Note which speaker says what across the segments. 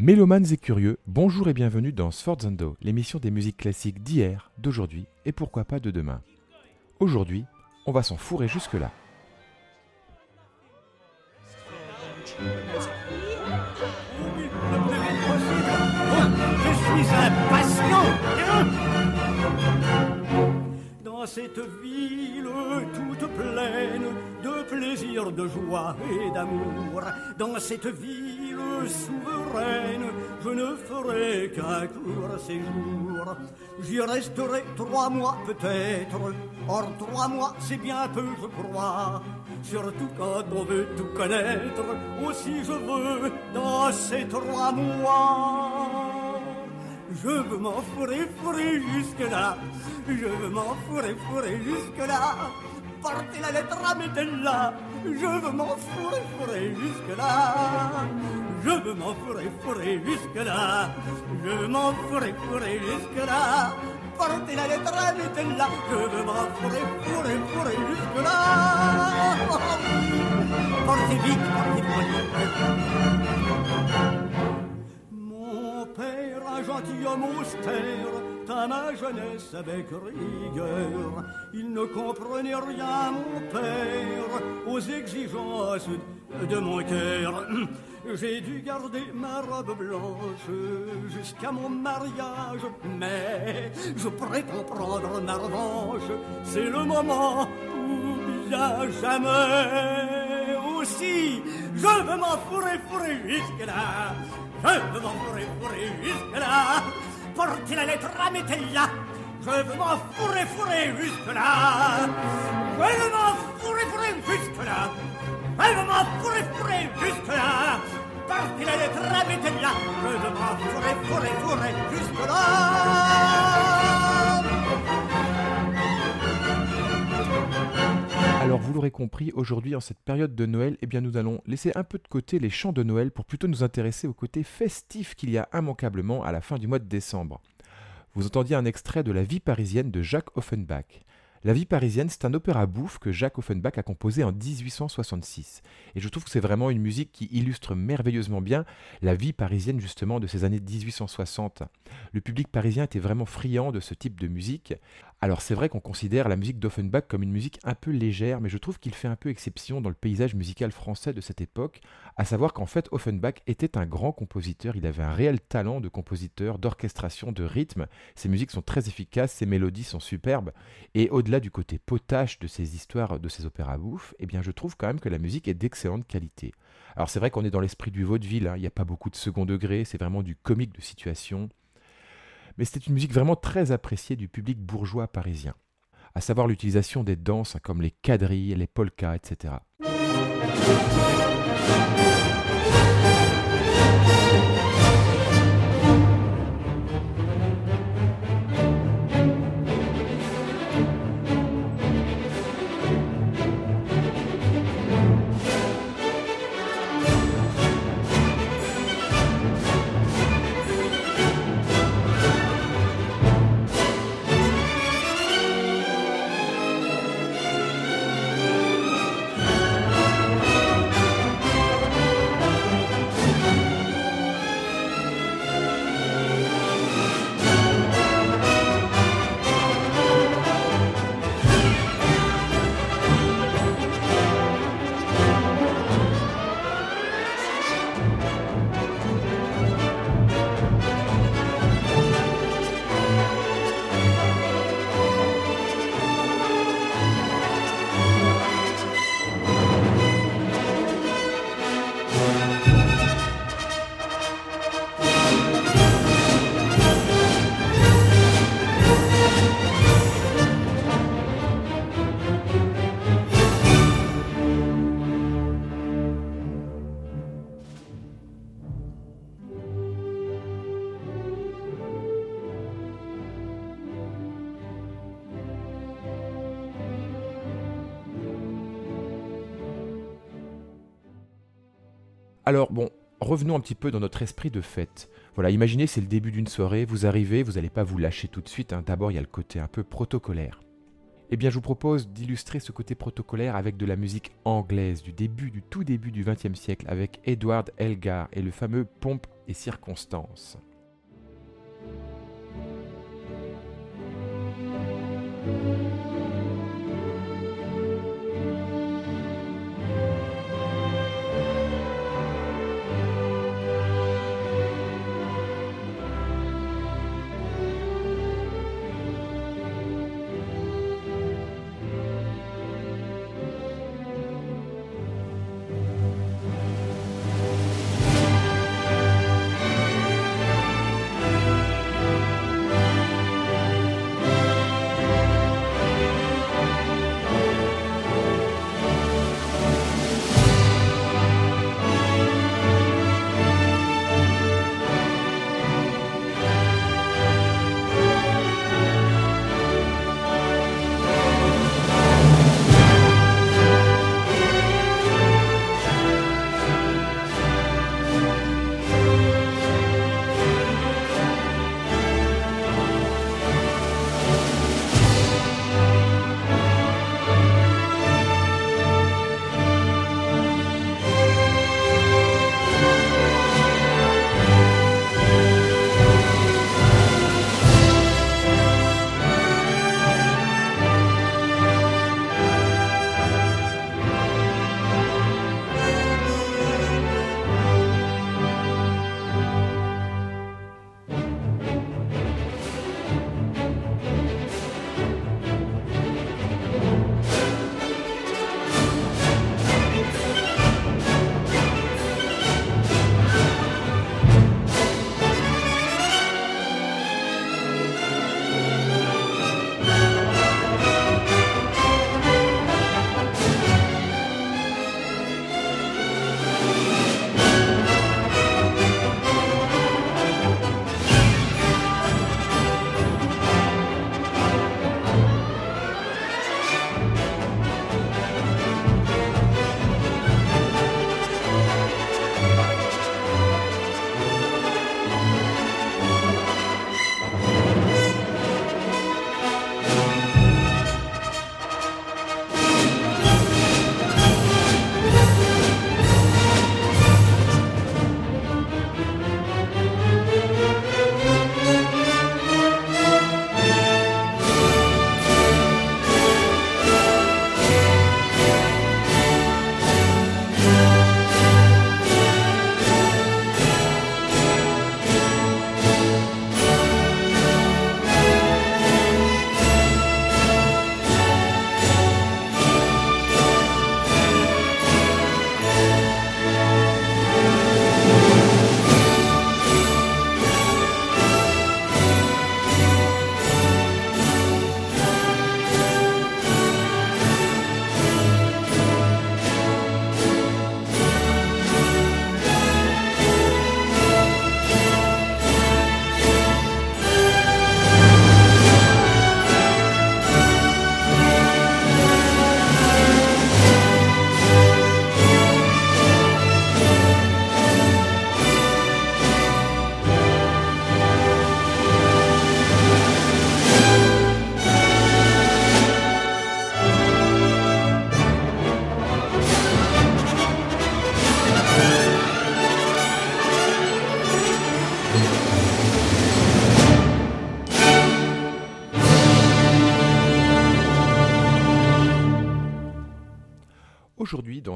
Speaker 1: Mélomanes et curieux, bonjour et bienvenue dans Sforzando, l'émission des musiques classiques d'hier, d'aujourd'hui et pourquoi pas de demain. Aujourd'hui, on va s'en fourrer jusque-là.
Speaker 2: Dans cette ville toute pleine de plaisir, de joie et d'amour, dans cette ville souveraine, je ne ferai qu'un court séjour. J'y resterai trois mois peut-être, or trois mois c'est bien peu je crois. Surtout quand on veut tout connaître, aussi je veux dans ces trois mois. Je veux m'en fourrer, jusque-là, je veux m'en fourrer, jusque-là. Portez la lettre à mettez-la, je veux m'en fourrer, jusque-là. Je veux m'en fourrer, jusque-là. Je veux m'en fourrer, jusque-là. Portez la lettre, mettez-la. Je veux m'en fourrer, fourrer, jusque-là. Portez vite, portez vite. Père, un gentilhomme austère, à ma jeunesse avec rigueur. Il ne comprenait rien, mon père, aux exigences de mon cœur. J'ai dû garder ma robe blanche jusqu'à mon mariage, mais je prétends prendre ma revanche. C'est le moment ou bien jamais. Je veux m'en fourrer, fourrer jusque-là. Je veux m'en fourrer, fourrer jusque-là. Portez la lettre, mettez-la. Je veux m'en fourrer, fourrer jusque-là. Je veux m'en fourrer, fourrer jusque-là. Je veux m'en fourrer, fourrer jusque-là.
Speaker 1: Alors vous l'aurez compris, aujourd'hui en cette période de Noël, eh bien nous allons laisser un peu de côté les chants de Noël pour plutôt nous intéresser au côté festif qu'il y a immanquablement à la fin du mois de décembre. Vous entendiez un extrait de La vie parisienne de Jacques Offenbach. La vie parisienne, c'est un opéra bouffe que Jacques Offenbach a composé en 1866. Et je trouve que c'est vraiment une musique qui illustre merveilleusement bien la vie parisienne justement de ces années 1860. Le public parisien était vraiment friand de ce type de musique. Alors c'est vrai qu'on considère la musique d'Offenbach comme une musique un peu légère, mais je trouve qu'il fait un peu exception dans le paysage musical français de cette époque, à savoir qu'en fait Offenbach était un grand compositeur, il avait un réel talent de compositeur, d'orchestration, de rythme, ses musiques sont très efficaces, ses mélodies sont superbes, et au-delà du côté potache de ses histoires, de ses opéras bouffes, eh bien je trouve quand même que la musique est d'excellente qualité. Alors c'est vrai qu'on est dans l'esprit du vaudeville, hein, il n'y a pas beaucoup de second degré, c'est vraiment du comique de situation, mais c'était une musique vraiment très appréciée du public bourgeois parisien, à savoir l'utilisation des danses comme les quadrilles, les polkas, etc. Alors bon, revenons un petit peu dans notre esprit de fête. Voilà, imaginez c'est le début d'une soirée, vous arrivez, vous n'allez pas vous lâcher tout de suite, hein. d'abord il y a le côté un peu protocolaire. Eh bien je vous propose d'illustrer ce côté protocolaire avec de la musique anglaise du début, du tout début du XXe siècle, avec Edward Elgar et le fameux Pomp et circonstances. Aujourd'hui, dans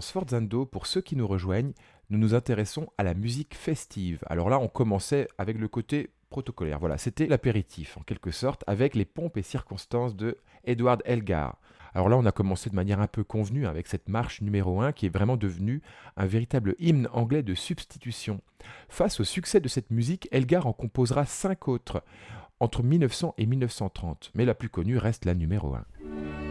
Speaker 1: Sforzando, pour ceux qui nous rejoignent, nous nous intéressons à la musique festive. Alors là, on commençait avec le côté protocolaire. Voilà, c'était l'apéritif, en quelque sorte, avec les pompes et circonstances de Edward Elgar. Alors là, on a commencé de manière un peu convenue avec cette marche numéro 1 qui est vraiment devenue un véritable hymne anglais de substitution. Face au succès de cette musique, Elgar en composera cinq autres entre 1900 et 1930, mais la plus connue reste la numéro 1.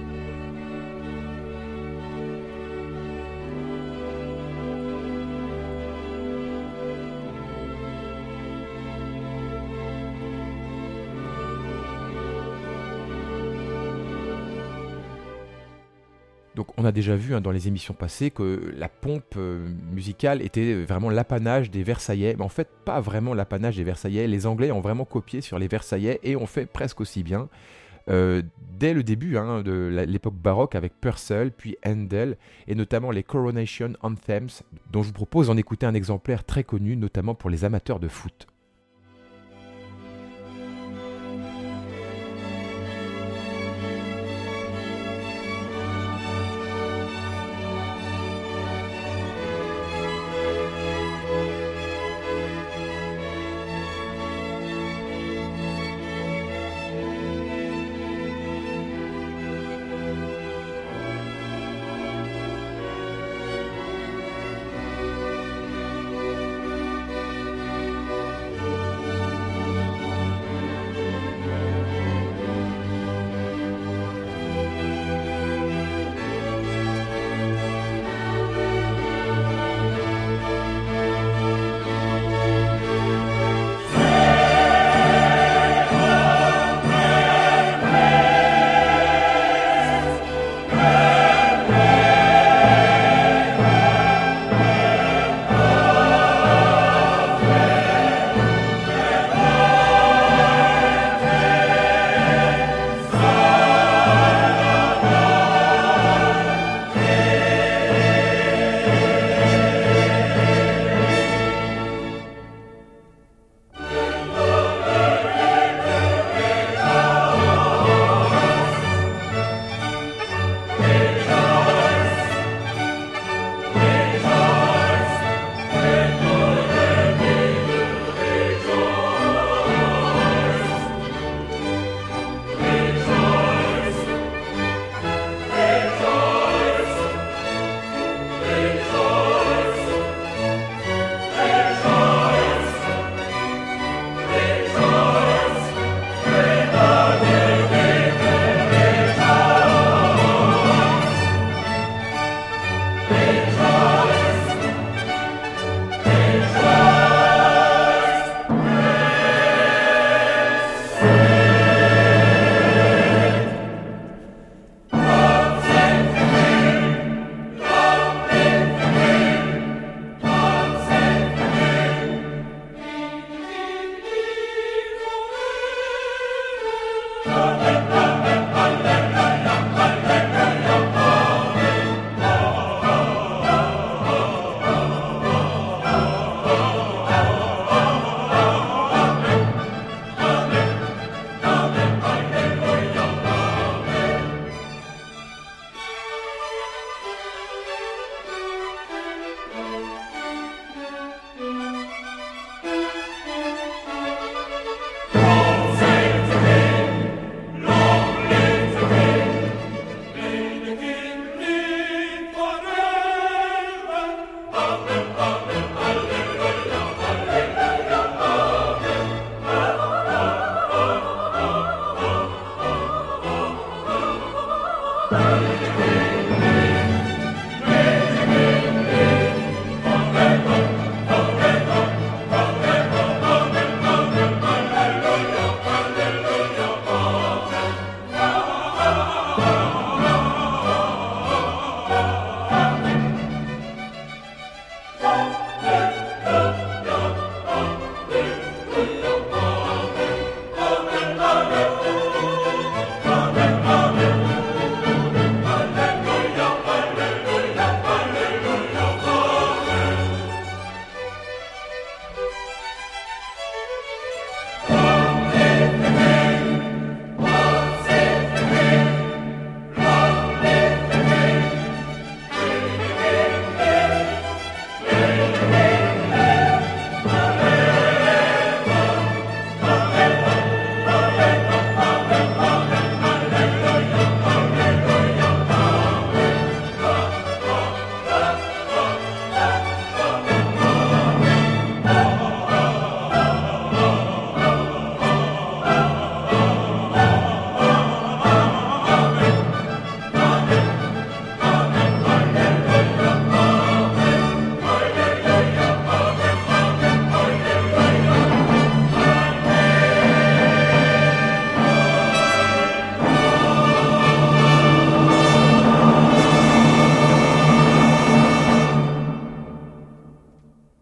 Speaker 1: On a déjà vu hein, dans les émissions passées que la pompe euh, musicale était vraiment l'apanage des Versaillais, mais en fait pas vraiment l'apanage des Versaillais. Les Anglais ont vraiment copié sur les Versaillais et ont fait presque aussi bien. euh, dès le début hein, de l'époque baroque avec Purcell, puis Handel, et notamment les Coronation Anthems, dont je vous propose d'en écouter un exemplaire très connu, notamment pour les amateurs de foot.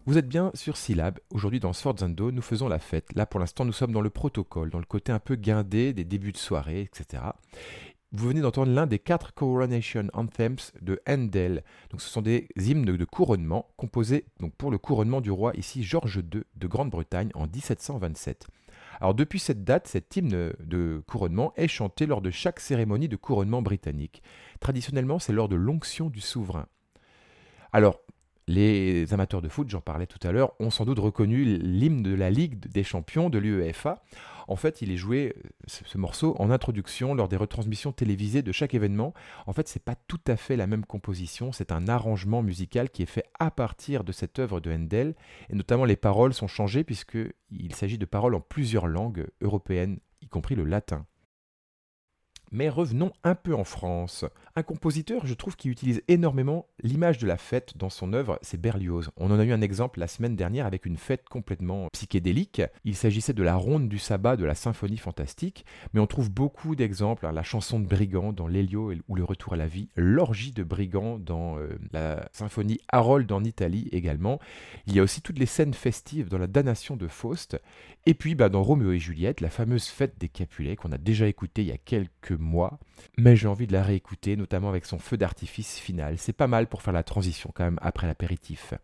Speaker 1: Vous êtes bien sur Syllab. Aujourd'hui dans Sforzando, nous faisons la fête. Là pour l'instant, nous sommes dans le protocole, dans le côté un peu guindé des débuts de soirée, etc. Vous venez d'entendre l'un des quatre Coronation Anthems de Handel. Donc, ce sont des hymnes de couronnement composés donc, pour le couronnement du roi, ici George II de Grande-Bretagne en 1727. Alors depuis cette date, cet hymne de couronnement est chanté lors de chaque cérémonie de couronnement britannique. Traditionnellement, c'est lors de l'onction du souverain. Alors, les amateurs de foot, j'en parlais tout à l'heure, ont sans doute reconnu l'hymne de la Ligue des champions de l'UEFA. En fait, il est joué, euh, ce, morceau, en introduction lors des retransmissions télévisées de chaque événement. En fait, c'est pas tout à fait la même composition, c'est un arrangement musical qui est fait à partir de cette œuvre de Handel, et notamment les paroles sont changées puisqu'il s'agit de paroles en plusieurs langues européennes, y compris le latin. Mais revenons un peu en France. Un compositeur, je trouve, qui utilise énormément l'image de la fête dans son œuvre, c'est Berlioz. On en a eu un exemple la semaine dernière avec une fête complètement psychédélique. Il s'agissait de la ronde du sabbat de la symphonie fantastique, mais on trouve beaucoup d'exemples. Hein. la chanson de Brigand dans L'Hélio ou le retour à la vie, l'orgie de Brigand dans euh, la symphonie Harold en Italie également. Il y a aussi toutes les scènes festives dans la damnation de Faust. Et puis bah, dans Roméo et Juliette, la fameuse fête des Capulets qu'on a déjà écoutée il y a quelques mois, mais j'ai envie de la réécouter, notamment avec son feu d'artifice final. C'est pas mal pour faire la transition quand même après l'apéritif.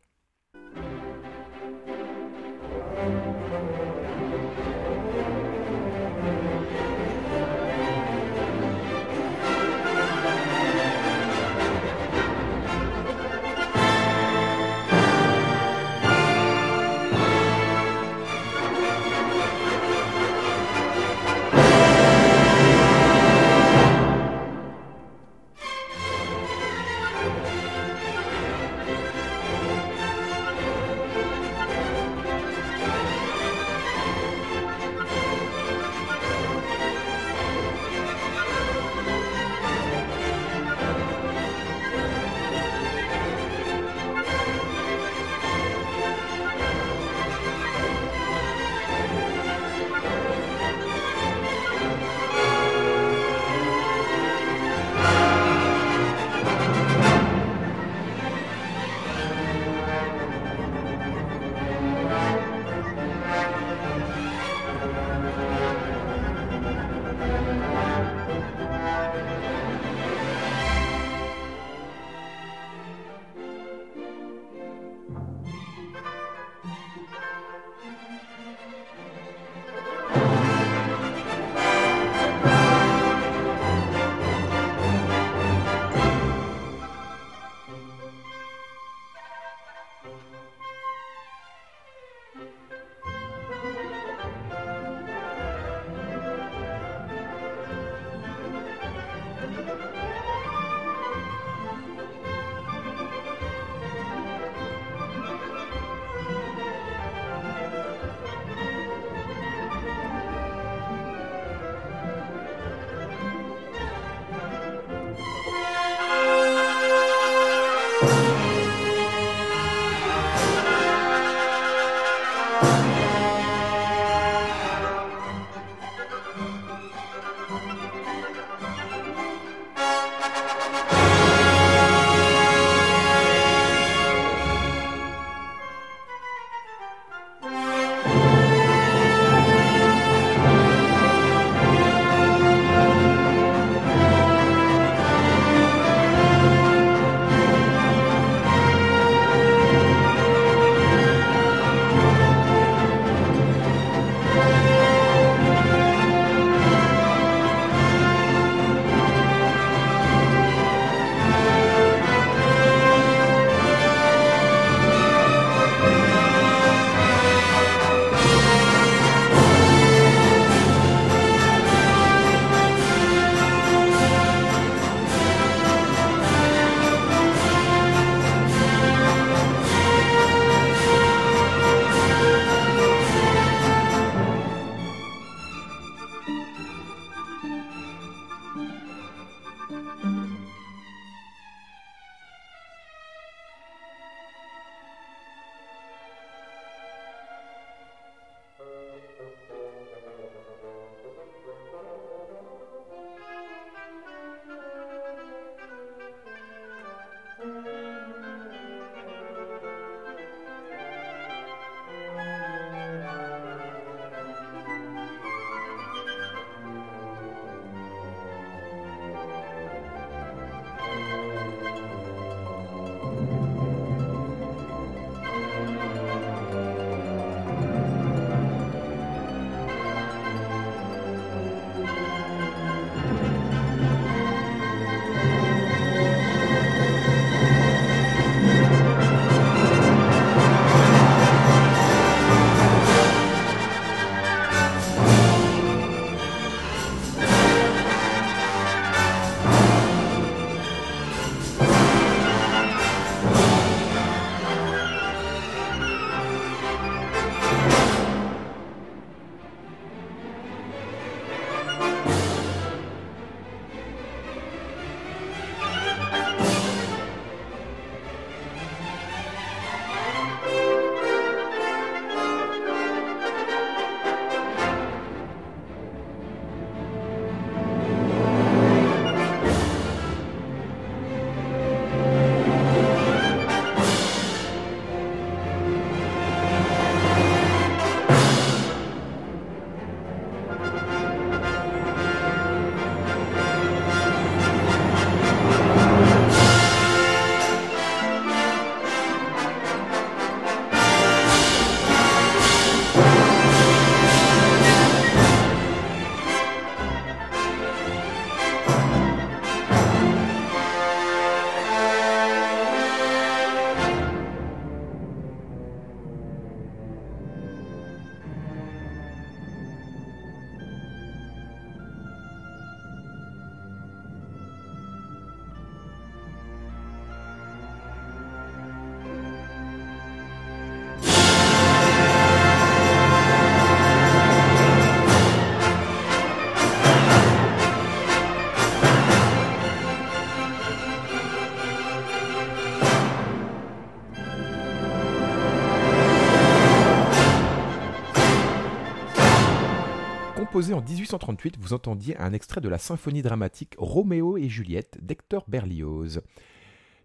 Speaker 1: Composé en 1838, vous entendiez un extrait de la symphonie dramatique Roméo et Juliette d'Hector Berlioz.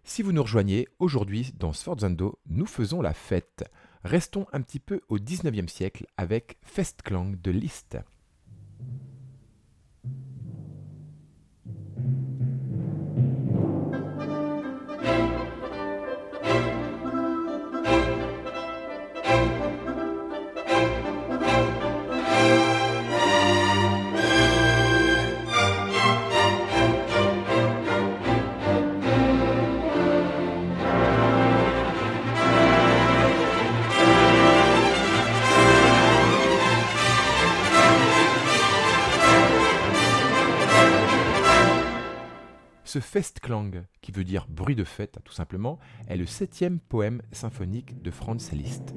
Speaker 1: Si vous nous rejoignez, aujourd'hui dans Sforzando, nous faisons la fête. Restons un petit peu au 19e siècle avec Festklang de Liszt. Ce Festklang, qui veut dire bruit de fête tout simplement, est le septième poème symphonique de Franz Liszt.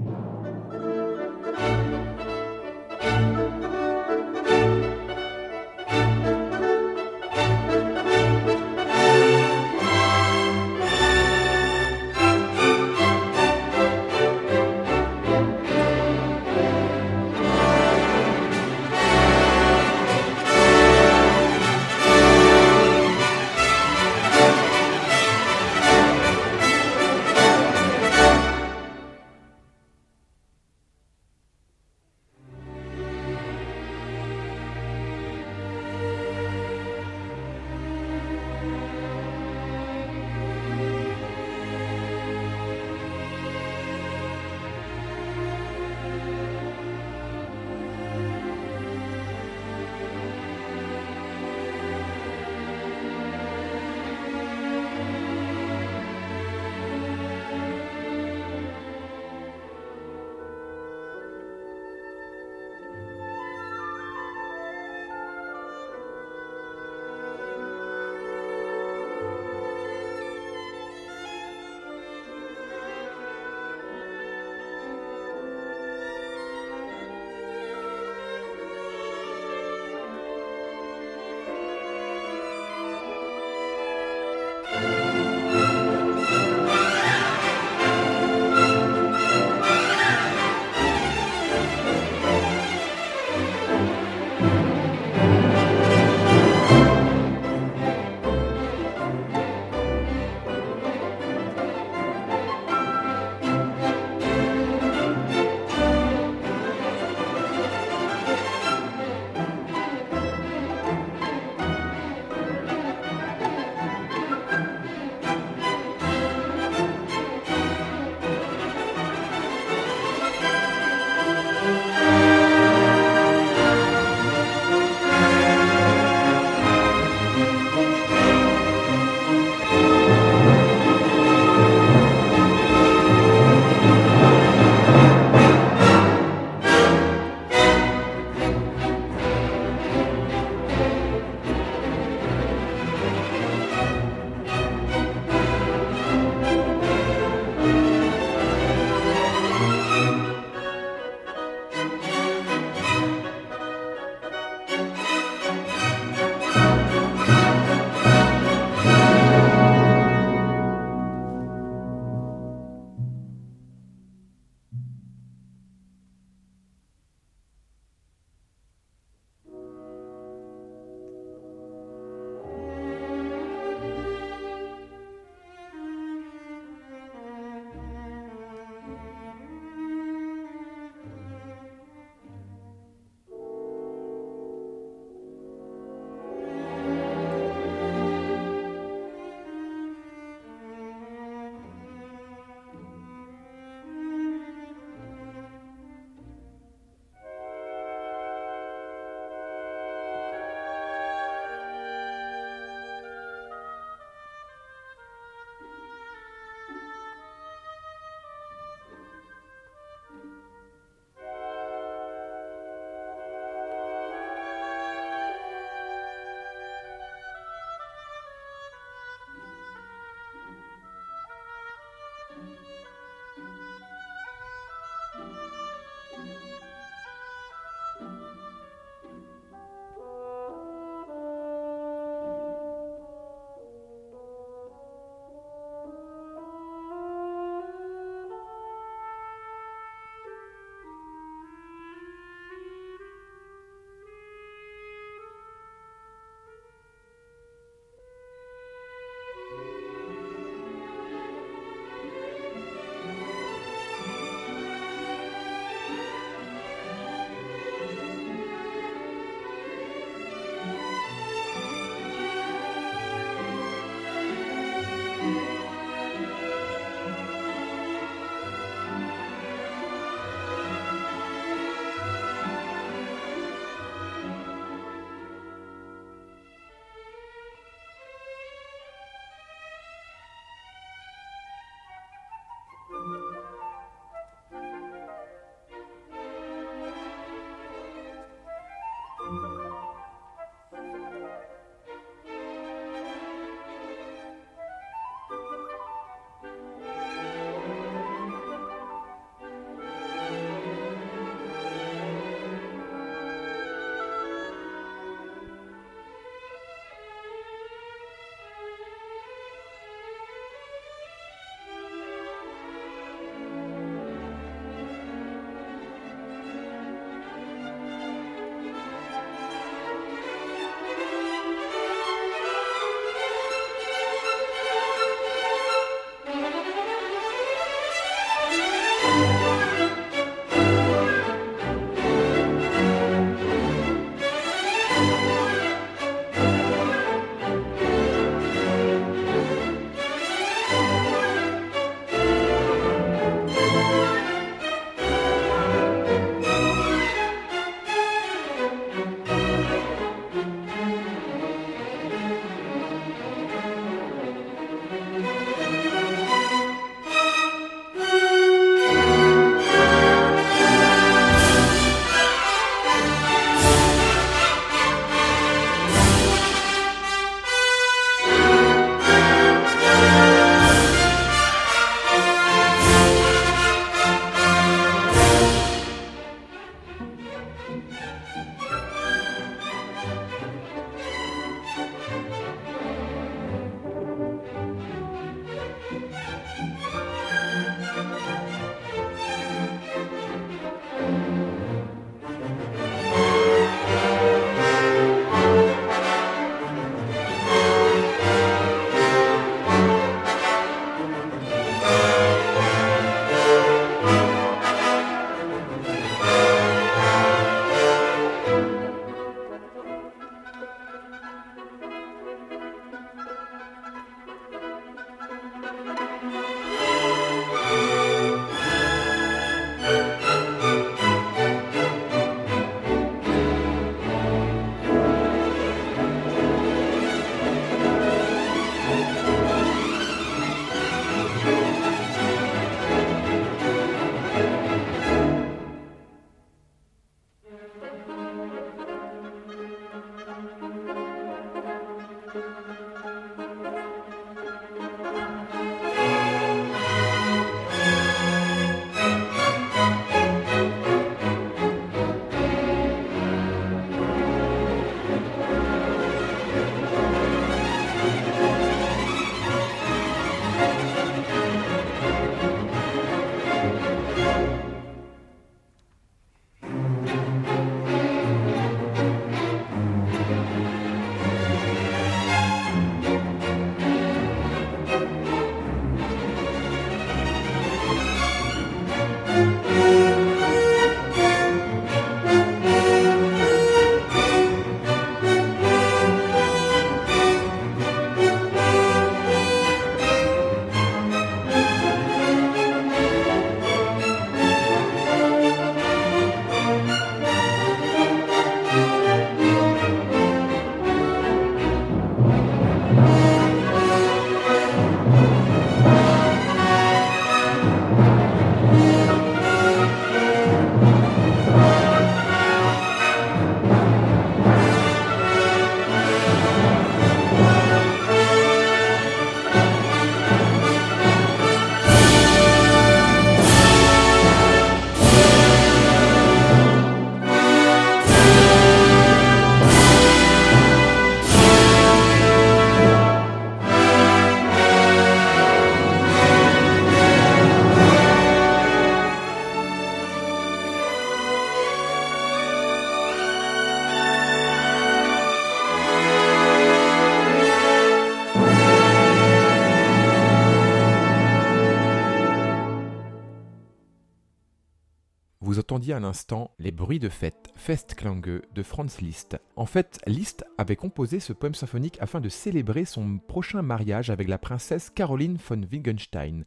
Speaker 1: Les bruits de fête, Festklange de Franz Liszt. En fait, Liszt avait composé ce poème symphonique afin de célébrer son prochain mariage avec la princesse Caroline von Wittgenstein.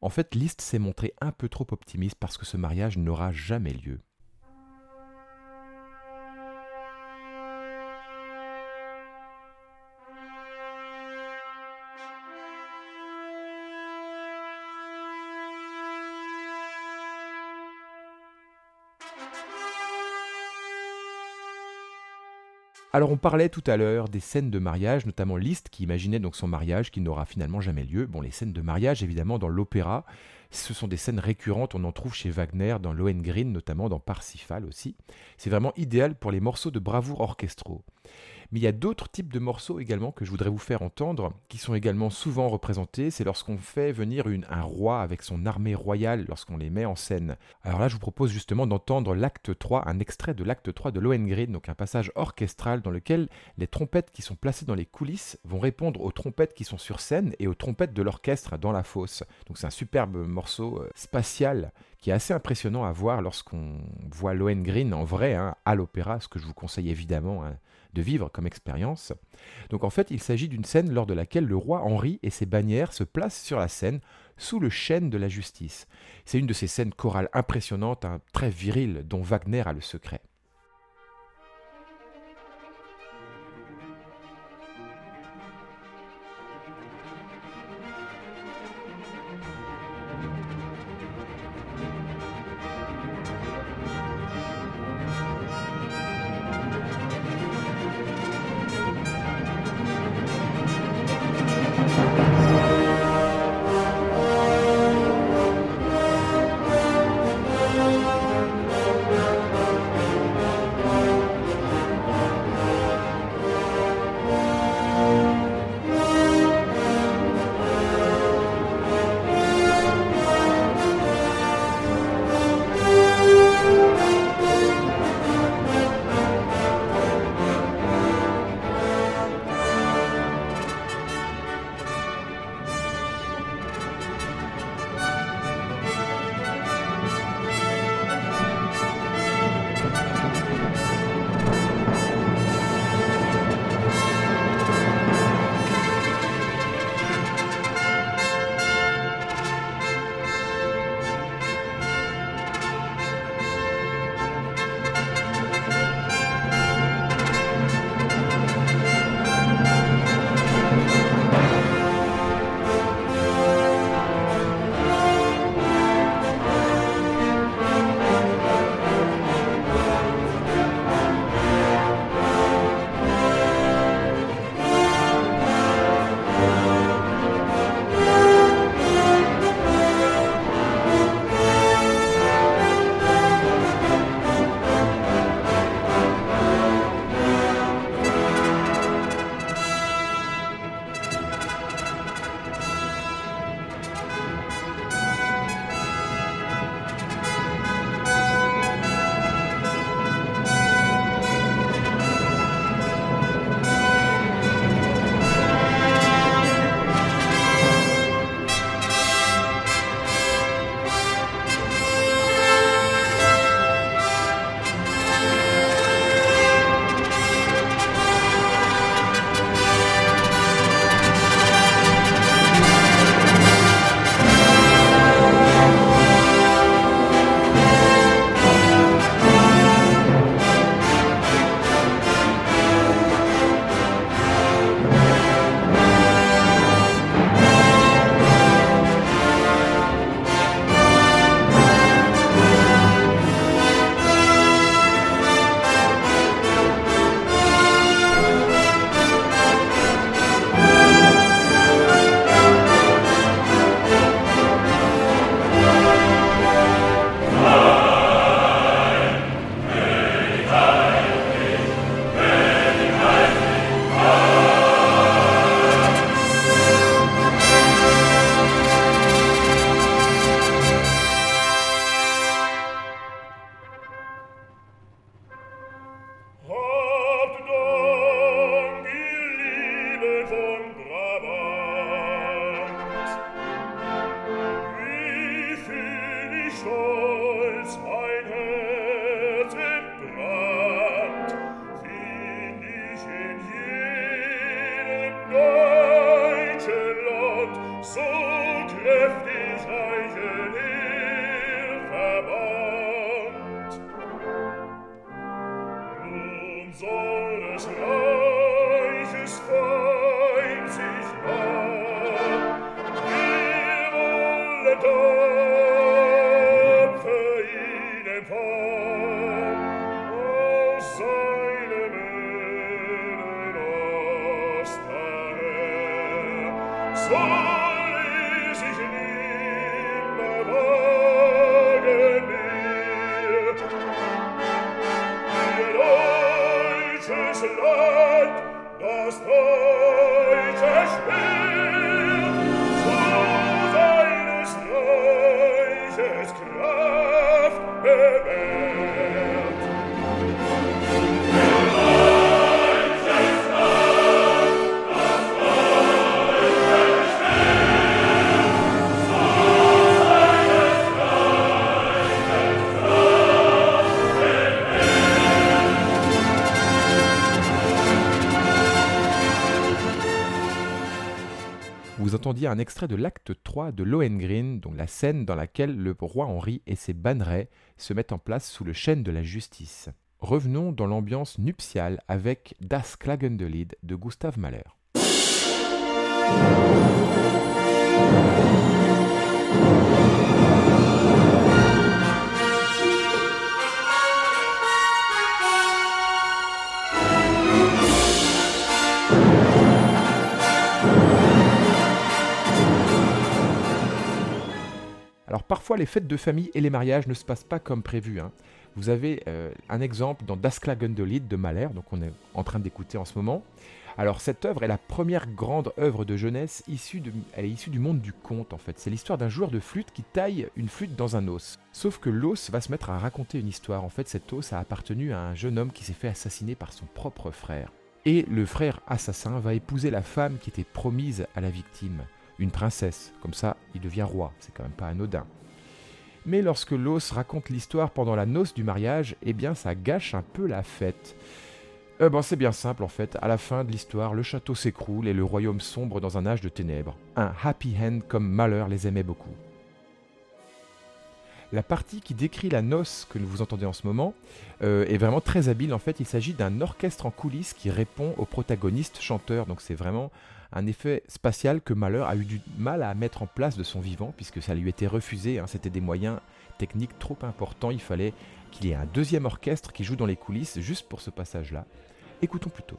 Speaker 1: En fait, Liszt s'est montré un peu trop optimiste parce que ce mariage n'aura jamais lieu. Alors on parlait tout à l'heure des scènes de mariage, notamment Liszt qui imaginait donc son mariage qui n'aura finalement jamais lieu. Bon, les scènes de mariage évidemment dans l'opéra, ce sont des scènes récurrentes, on en trouve chez Wagner, dans Lohengrin notamment, dans Parsifal aussi. C'est vraiment idéal pour les morceaux de bravoure orchestraux. Mais il y a d'autres types de morceaux également que je voudrais vous faire entendre, qui sont également souvent représentés. C'est lorsqu'on fait venir un roi avec son armée royale, lorsqu'on les met en scène. Alors là, je vous propose justement d'entendre l'acte 3, un extrait de l'acte 3 de Lohengrin, donc un passage orchestral dans lequel les trompettes qui sont placées dans les coulisses vont répondre aux trompettes qui sont sur scène et aux trompettes de l'orchestre dans la fosse. Donc c'est un superbe morceau euh, spatial qui est assez impressionnant à voir lorsqu'on voit Lohengrin en vrai hein, à l'opéra, ce que je vous conseille évidemment hein, de vivre comme expérience. Donc en fait, il s'agit d'une scène lors de laquelle le roi Henri et ses bannières se placent sur la scène sous le chêne de la justice. C'est une de ces scènes chorales impressionnantes, hein, très viriles, dont Wagner a le secret. Un extrait de l'acte 3 de Lohengrin, donc la scène dans laquelle le roi Henri et ses bannerets se mettent en place sous le chêne de la justice. Revenons dans l'ambiance nuptiale avec Das Klagendelied de Gustav Mahler. Alors parfois les fêtes de famille et les mariages ne se passent pas comme prévu. Hein. Vous avez euh, un exemple dans Das Klagendelid de Mahler, donc on est en train d'écouter en ce moment. Alors cette œuvre est la première grande œuvre de jeunesse issue elle issue du monde du conte en fait. C'est l'histoire d'un joueur de flûte qui taille une flûte dans un os. Sauf que l'os va se mettre à raconter une histoire. En fait cet os a appartenu à un jeune homme qui s'est fait assassiner par son propre frère. Et le frère assassin va épouser la femme qui était promise à la victime une princesse. Comme ça, il devient roi. C'est quand même pas anodin. Mais lorsque l'os raconte l'histoire pendant la noce du mariage, eh bien ça gâche un peu la fête. Euh, c'est bien simple en fait. À la fin de l'histoire, le château s'écroule et le royaume sombre dans un âge de ténèbres. Un happy end comme Malheur les aimait beaucoup. La partie qui décrit la noce que vous entendez en ce moment euh, est vraiment très habile. En fait, il s'agit d'un orchestre en coulisses qui répond au protagoniste chanteur. Donc c'est vraiment un effet spatial que Malheur a eu du mal à mettre en place de son vivant, puisque ça lui était refusé, hein. c'était des moyens techniques trop importants, il fallait qu'il y ait un deuxième orchestre qui joue dans les coulisses juste pour ce passage-là. Écoutons plutôt.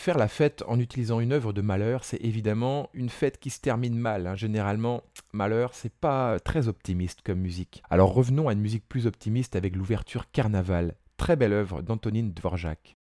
Speaker 1: faire la fête en utilisant une œuvre de Malheur, c'est évidemment une fête qui se termine mal. hein. Généralement, Malheur, c'est pas très optimiste comme musique. Alors revenons à une musique plus optimiste avec l'ouverture Carnaval, très belle œuvre d'Antonine Dvorak.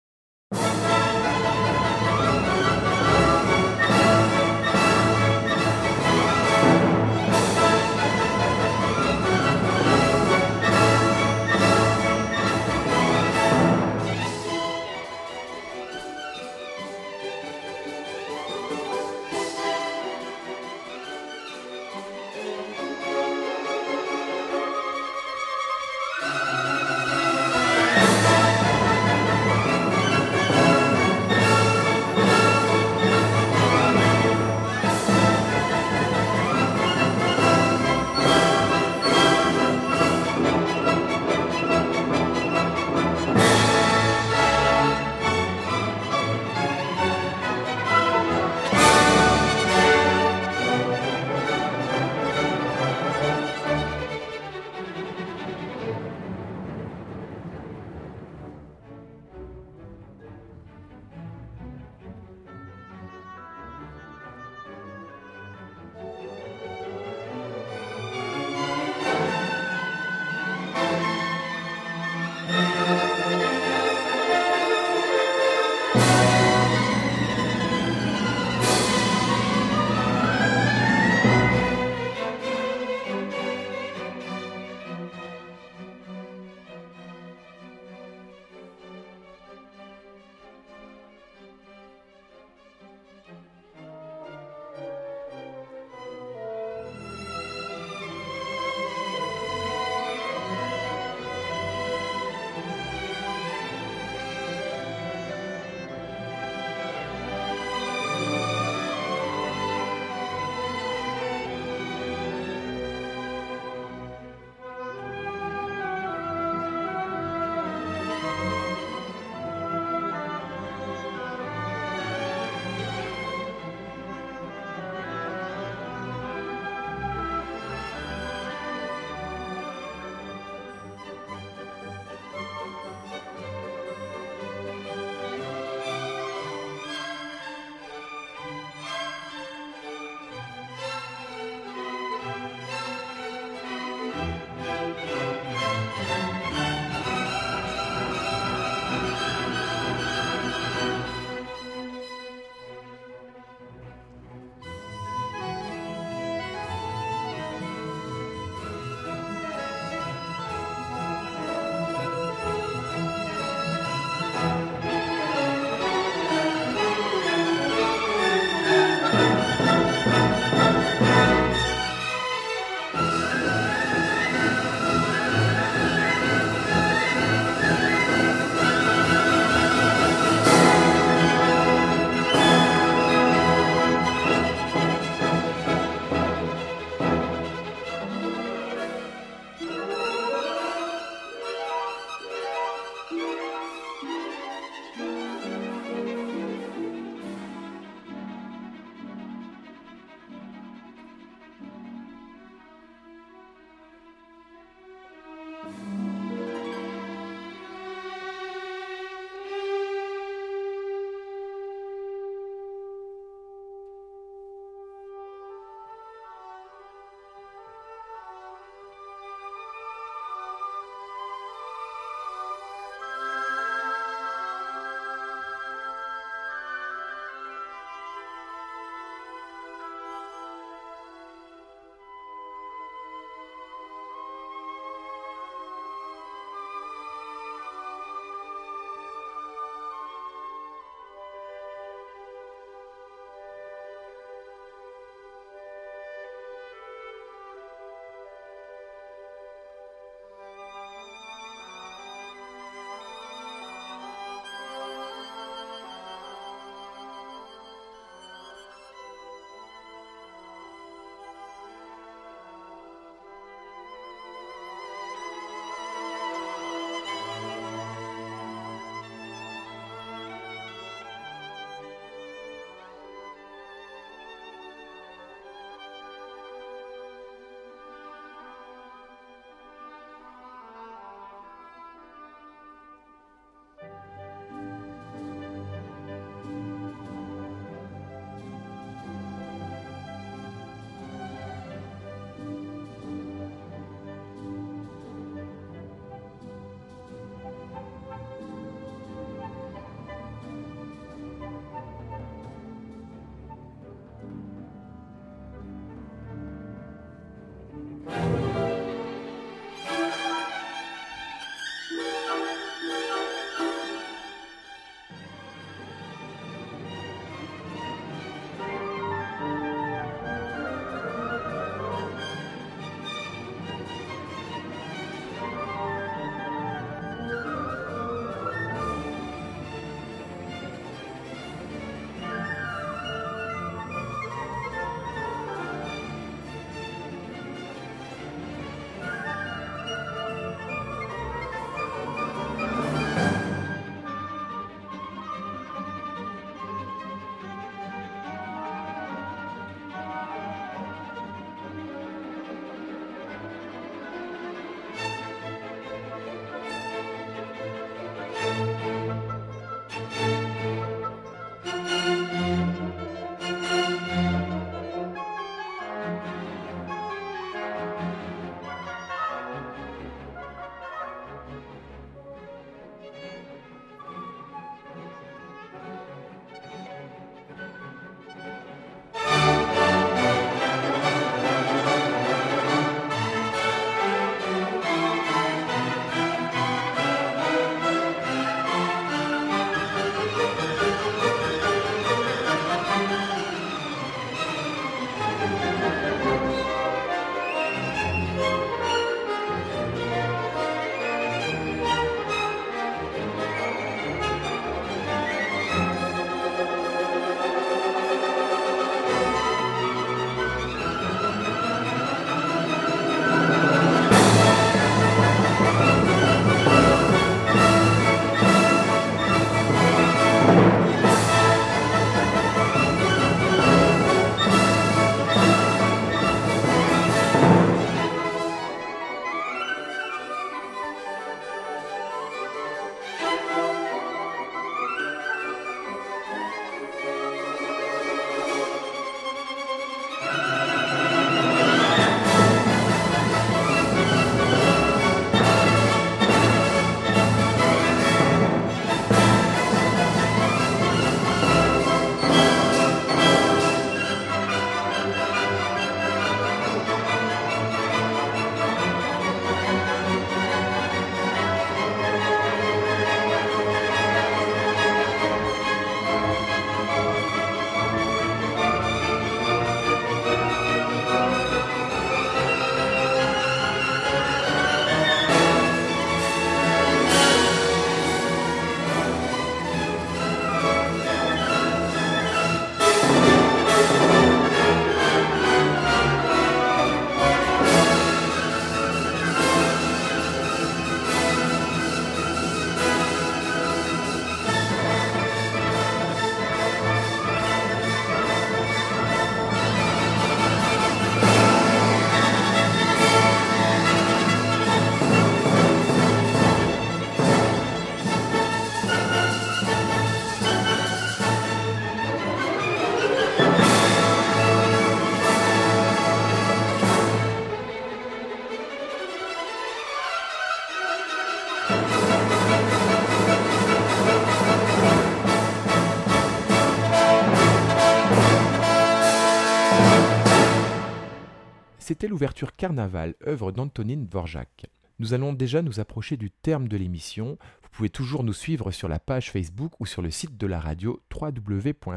Speaker 1: Carnaval, œuvre d'Antonine Dvorak. Nous allons déjà nous approcher du terme de l'émission. Vous pouvez toujours nous suivre sur la page Facebook ou sur le site de la radio www.c-lab.fr.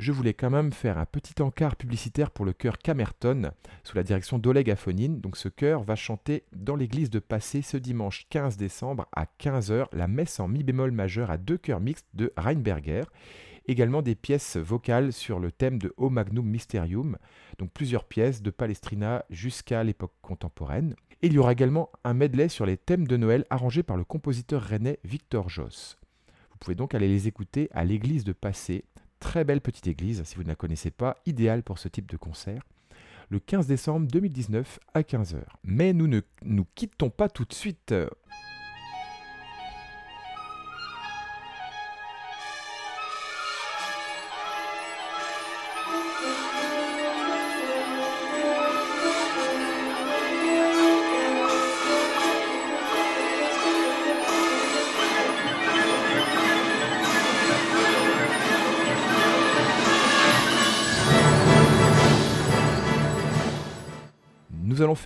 Speaker 1: Je voulais quand même faire un petit encart publicitaire pour le chœur Camerton sous la direction d'Oleg Afonine. Donc ce chœur va chanter dans l'église de Passé ce dimanche 15 décembre à 15h la messe en mi bémol majeur à deux chœurs mixtes de Reinberger également des pièces vocales sur le thème de O Magnum Mysterium, donc plusieurs pièces de Palestrina jusqu'à l'époque contemporaine. Et il y aura également un medley sur les thèmes de Noël arrangés par le compositeur rennais Victor Joss. Vous pouvez donc aller les écouter à l'église de Passé, très belle petite église si vous ne la connaissez pas, idéale pour ce type de concert le 15 décembre 2019 à 15h. Mais nous ne nous quittons pas tout de suite.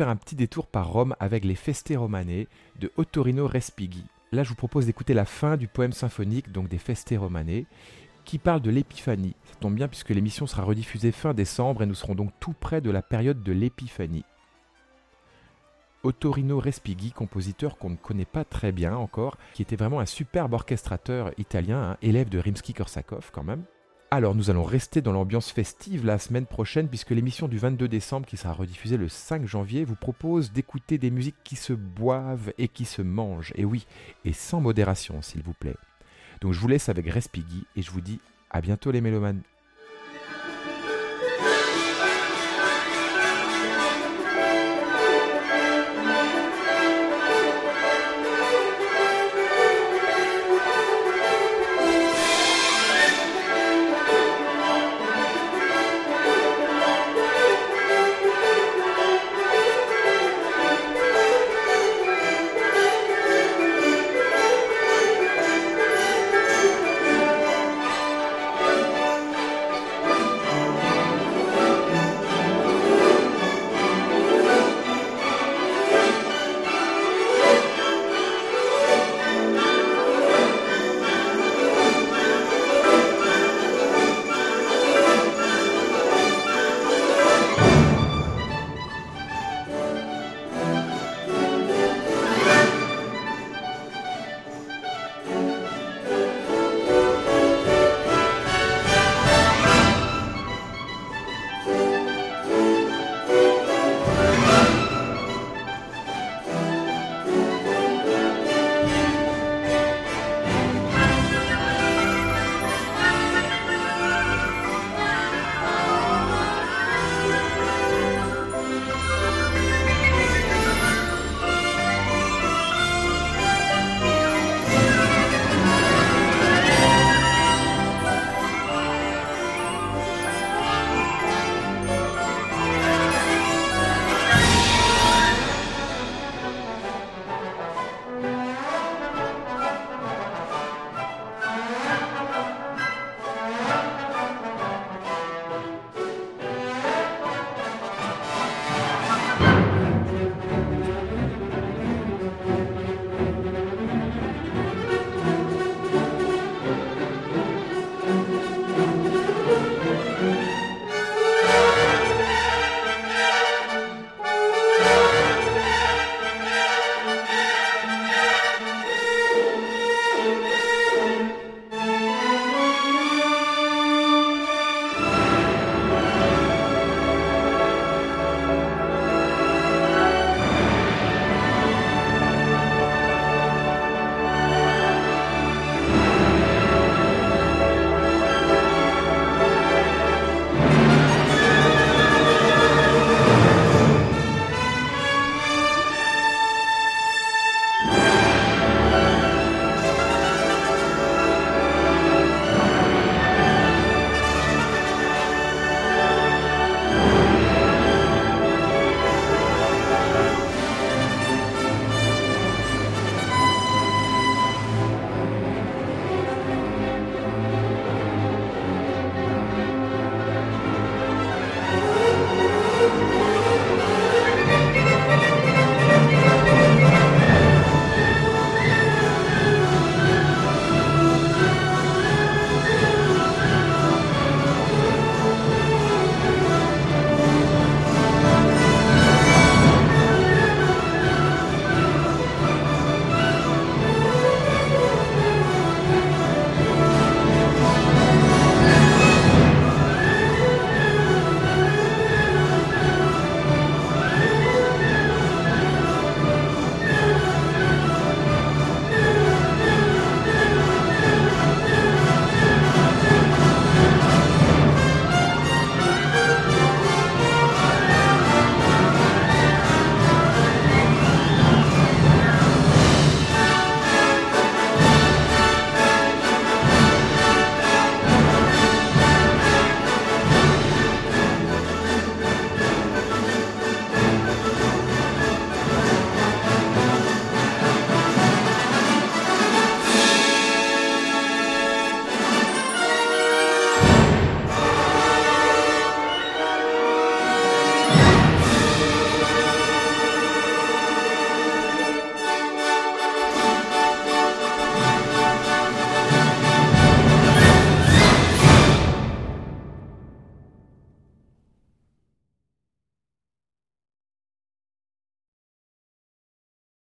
Speaker 1: Un petit détour par Rome avec les Feste Romane de Ottorino Respighi. Là, je vous propose d'écouter la fin du poème symphonique, donc des Feste Romane, qui parle de l'épiphanie. Ça tombe bien puisque l'émission sera rediffusée fin décembre et nous serons donc tout près de la période de l'épiphanie. Ottorino Respighi, compositeur qu'on ne connaît pas très bien encore, qui était vraiment un superbe orchestrateur italien, hein, élève de Rimsky-Korsakov quand même. Alors nous allons rester dans l'ambiance festive la semaine prochaine puisque l'émission du 22 décembre qui sera rediffusée le 5 janvier vous propose d'écouter des musiques qui se boivent et qui se mangent. Et oui, et sans modération s'il vous plaît. Donc je vous laisse avec Respighi et je vous dis à bientôt les mélomanes.